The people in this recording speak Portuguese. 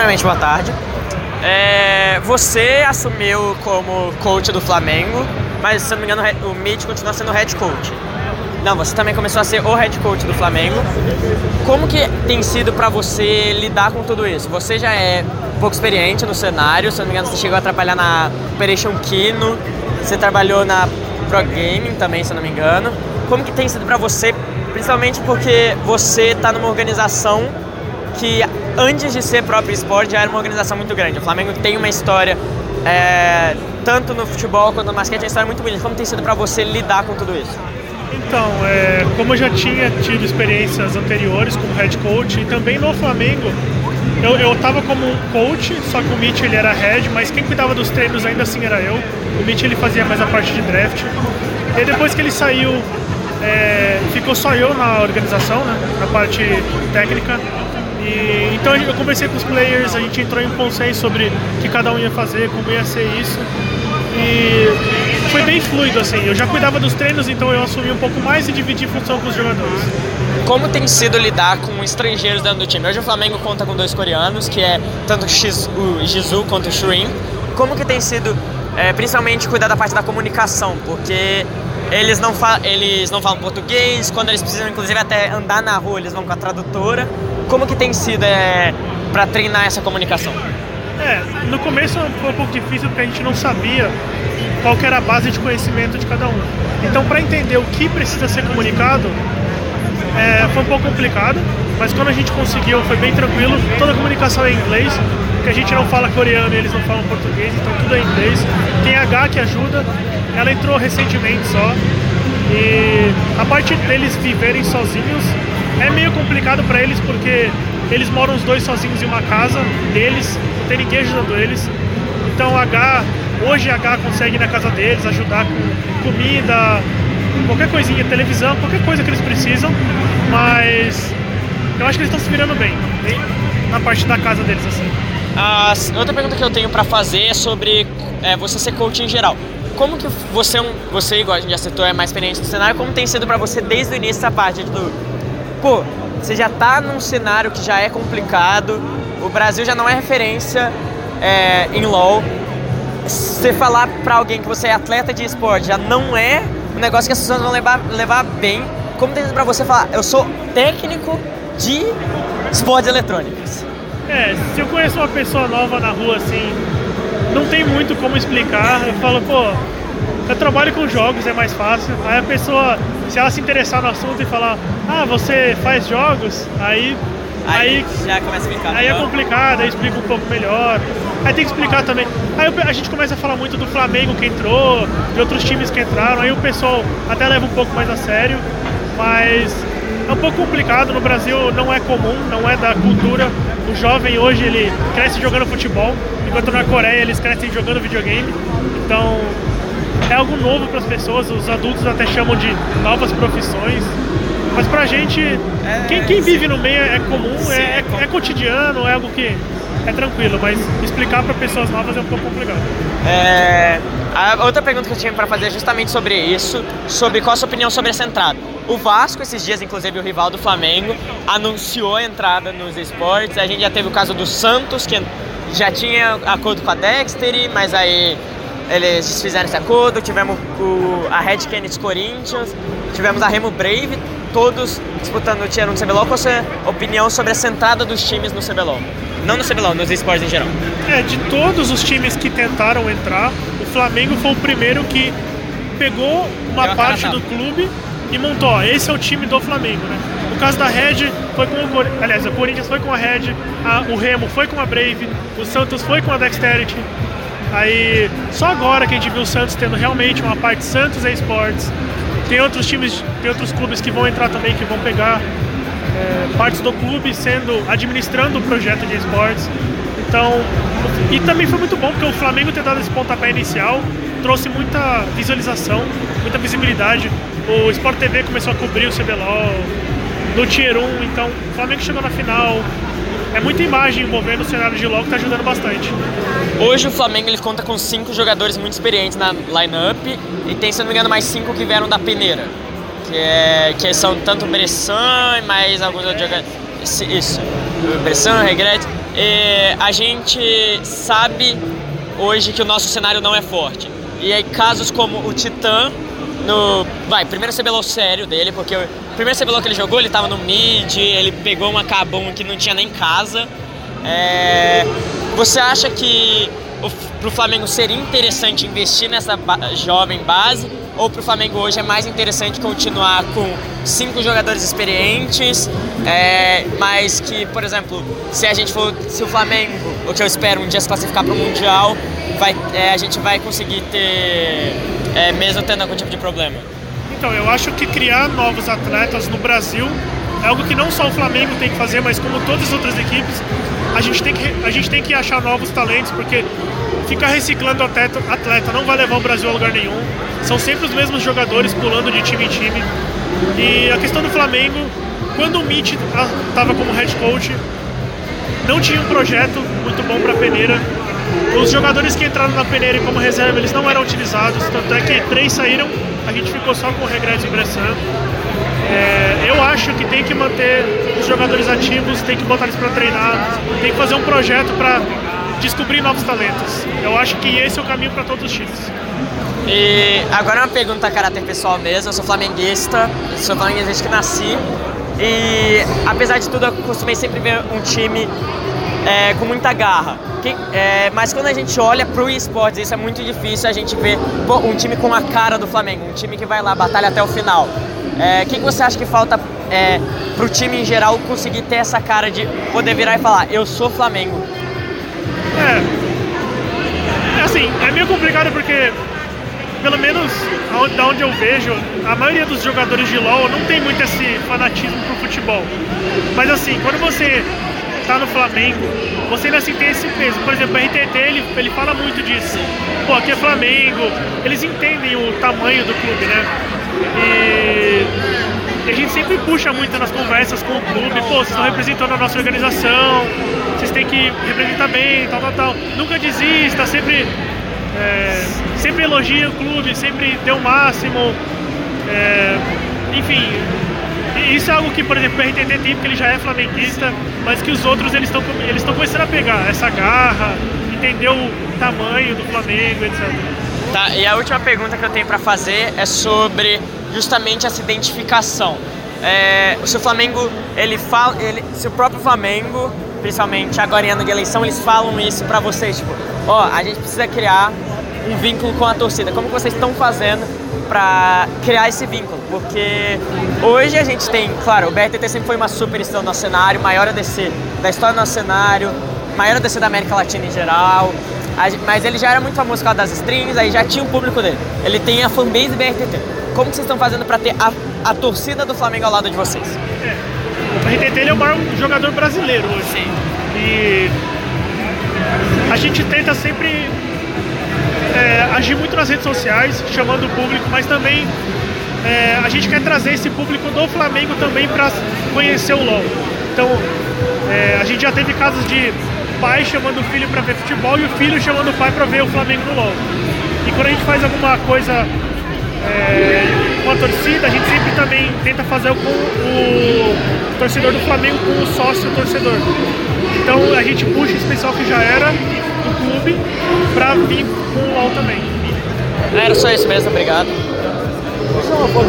Primeiramente, boa tarde. É, você assumiu como coach do Flamengo, mas se não me engano o Mitch continua sendo head coach. Não, você também começou a ser o head coach do Flamengo. Como que tem sido para você lidar com tudo isso? Você já é pouco experiente no cenário, se não me engano você chegou a trabalhar na Operation Kino, você trabalhou na Pro Gaming também, se não me engano. Como que tem sido para você, principalmente porque você está numa organização que antes de ser próprio esporte já era uma organização muito grande. O Flamengo tem uma história é, tanto no futebol quanto no basquete, é uma história muito bonita. Como tem sido para você lidar com tudo isso? Então, é, como eu já tinha tido experiências anteriores como head coach e também no Flamengo, eu, eu tava como coach, só que o Mitch ele era head, mas quem cuidava dos treinos ainda assim era eu. O Mitch ele fazia mais a parte de draft. E depois que ele saiu, é, ficou só eu na organização, né, na parte técnica. E, então eu conversei com os players, a gente entrou em um consenso sobre o que cada um ia fazer, como ia ser isso. E foi bem fluido, assim. Eu já cuidava dos treinos, então eu assumi um pouco mais e dividi função com os jogadores. Como tem sido lidar com estrangeiros dentro do time? Hoje o Flamengo conta com dois coreanos, que é tanto o Jizu quanto o Shurin. Como que tem sido, é, principalmente, cuidar da parte da comunicação? Porque eles não, eles não falam português, quando eles precisam, inclusive, até andar na rua, eles vão com a tradutora. Como que tem sido é, para treinar essa comunicação? É, no começo foi um pouco difícil porque a gente não sabia qual era a base de conhecimento de cada um. Então, para entender o que precisa ser comunicado, é, foi um pouco complicado, mas quando a gente conseguiu foi bem tranquilo. Toda a comunicação é em inglês, porque a gente não fala coreano e eles não falam português, então tudo é em inglês. Tem H que ajuda, ela entrou recentemente só. E a parte deles viverem sozinhos é meio complicado para eles porque eles moram os dois sozinhos em uma casa deles, não tem ninguém ajudando eles. Então H, hoje H consegue ir na casa deles ajudar com comida, qualquer coisinha, televisão, qualquer coisa que eles precisam, mas eu acho que eles estão se virando bem, bem na parte da casa deles assim. Outra pergunta que eu tenho para fazer é sobre é, você ser coach em geral como que você, é você igual a gente já citou, é mais experiente no cenário, como tem sido para você desde o início essa parte do, pô, você já tá num cenário que já é complicado, o Brasil já não é referência é, em LoL, você falar para alguém que você é atleta de esporte já não é um negócio que as pessoas vão levar, levar bem, como tem para você falar, eu sou técnico de esportes eletrônicos? É, se eu conheço uma pessoa nova na rua assim, não tem muito como explicar. Eu falo, pô, eu trabalho com jogos, é mais fácil. Aí a pessoa, se ela se interessar no assunto e falar, ah, você faz jogos, aí. Aí, aí já começa a ficar. Aí é complicado, aí explica um pouco melhor. Aí tem que explicar também. Aí a gente começa a falar muito do Flamengo que entrou, de outros times que entraram, aí o pessoal até leva um pouco mais a sério, mas é um pouco complicado. No Brasil não é comum, não é da cultura. O jovem hoje ele cresce jogando futebol, enquanto na Coreia eles crescem jogando videogame. Então é algo novo para as pessoas, os adultos até chamam de novas profissões. Mas pra gente, é, quem, quem vive no meio é comum, sim, é, é, é, cotidiano, é algo que é tranquilo, mas explicar para pessoas novas é um pouco complicado. É, a outra pergunta que eu tinha para fazer é justamente sobre isso, sobre qual a sua opinião sobre essa entrada. O Vasco, esses dias, inclusive o rival do Flamengo, anunciou a entrada nos esportes. A gente já teve o caso do Santos, que já tinha acordo com a Dexter, mas aí eles desfizeram esse acordo. Tivemos o, a Red Canids Corinthians, tivemos a Remo Brave, todos disputando o Tier 1 do CBLOL. Qual a sua opinião sobre essa entrada dos times no CBLOL? Não no CBLOL, nos esportes em geral. É, de todos os times que tentaram entrar, o Flamengo foi o primeiro que pegou uma parte do clube e montou, ó, esse é o time do Flamengo, né? No caso da Red, foi com o aliás, o Corinthians foi com a Red, a, o Remo foi com a Brave, o Santos foi com a Dexterity. Aí, só agora que a gente viu o Santos tendo realmente uma parte Santos Esportes. Tem outros times, tem outros clubes que vão entrar também, que vão pegar é, partes do clube sendo, administrando o projeto de esportes. Então, e também foi muito bom, porque o Flamengo ter dado esse pontapé inicial trouxe muita visualização, muita visibilidade. O Sport TV começou a cobrir o CBLOL no Tier 1, então o Flamengo chegou na final. É muita imagem envolvendo o cenário de LoL que está ajudando bastante. Hoje o Flamengo ele conta com cinco jogadores muito experientes na lineup e tem, se não me engano, mais cinco que vieram da peneira. Que, é, que são tanto Bressan e mais alguns outros jogadores. Isso, Bressan, Regret. é, a gente sabe hoje que o nosso cenário não é forte. E aí casos como o Titã no. Vai, primeiro CBLOL sério dele, porque o primeiro CBLOL que ele jogou, ele tava no mid, ele pegou uma Kabum que não tinha nem casa. É, você acha que o, pro Flamengo seria interessante investir nessa ba jovem base? Ou pro Flamengo hoje é mais interessante continuar com cinco jogadores experientes, é, mas que, por exemplo, se a gente for, se o Flamengo, o que eu espero, um dia se classificar para o Mundial, vai, é, a gente vai conseguir ter, é, mesmo tendo algum tipo de problema? Então, eu acho que criar novos atletas no Brasil é algo que não só o Flamengo tem que fazer, mas como todas as outras equipes, a gente tem que, a gente tem que achar novos talentos, porque ficar reciclando atleta, atleta não vai levar o Brasil a lugar nenhum. São sempre os mesmos jogadores pulando de time em time. E a questão do Flamengo, quando o Mitch estava como head coach, não tinha um projeto muito bom para peneira. Os jogadores que entraram na peneira como reserva, eles não eram utilizados, tanto é que três saíram, a gente ficou só com o regresso e Bressan. É, eu acho que tem que manter os jogadores ativos, tem que botar eles para treinar, tem que fazer um projeto para descobrir novos talentos. Eu acho que esse é o caminho para todos os times. E agora uma pergunta a caráter pessoal mesmo. Eu sou flamenguista, sou flamenguista desde que nasci. E apesar de tudo, eu costumei sempre ver um time é, com muita garra. Que, é, mas quando a gente olha pro esportes, isso é muito difícil a gente ver pô, um time com a cara do Flamengo, um time que vai lá, batalha até o final. O é, que, que você acha que falta é, pro time em geral conseguir ter essa cara de poder virar e falar, eu sou Flamengo? É. Assim, é meio complicado porque, pelo menos da onde eu vejo, a maioria dos jogadores de LoL não tem muito esse fanatismo pro futebol. Mas assim, quando você tá no Flamengo, você ainda assim tem esse peso. Por exemplo, o RTT, ele, ele fala muito disso. Pô, aqui é Flamengo, eles entendem o tamanho do clube, né? E a gente sempre puxa muito nas conversas com o clube, pô, vocês estão representando a nossa organização, vocês têm que representar bem, tal, tal, tal. Nunca desista, sempre, é, sempre elogia o clube, sempre dê o máximo. É, enfim, isso é algo que, por exemplo, o RTT tem, porque ele já é flamenguista, mas que os outros eles estão eles começando a pegar essa garra, entender o tamanho do Flamengo, etc. Tá, e a última pergunta que eu tenho para fazer é sobre justamente essa identificação. É, se o Flamengo, ele fala, ele, se o próprio Flamengo, principalmente agora em ano de eleição, eles falam isso para vocês, tipo, ó, oh, a gente precisa criar um vínculo com a torcida. Como vocês estão fazendo para criar esse vínculo? Porque hoje a gente tem, claro, o BRTT sempre foi uma super estrela no nosso cenário, maior ADC da história do nosso cenário, maior ADC da América Latina em geral. Mas ele já era muito famoso por causa das strings, aí já tinha o público dele. Ele tem a fanbase BRTT. Como que vocês estão fazendo para ter a, a torcida do Flamengo ao lado de vocês? É, o BRTT ele é o maior jogador brasileiro hoje. Sim. E a gente tenta sempre é, agir muito nas redes sociais, chamando o público, mas também é, a gente quer trazer esse público do Flamengo também para conhecer o LoL. Então, é, a gente já teve casos de pai chamando o filho para ver futebol e o filho chamando o pai para ver o Flamengo no LoL. E quando a gente faz alguma coisa é, com a torcida, a gente sempre também tenta fazer com o torcedor do Flamengo com o sócio torcedor. Então a gente puxa esse pessoal que já era clube para vir com o LoL também. Era só isso mesmo, obrigado. Deixa uma foto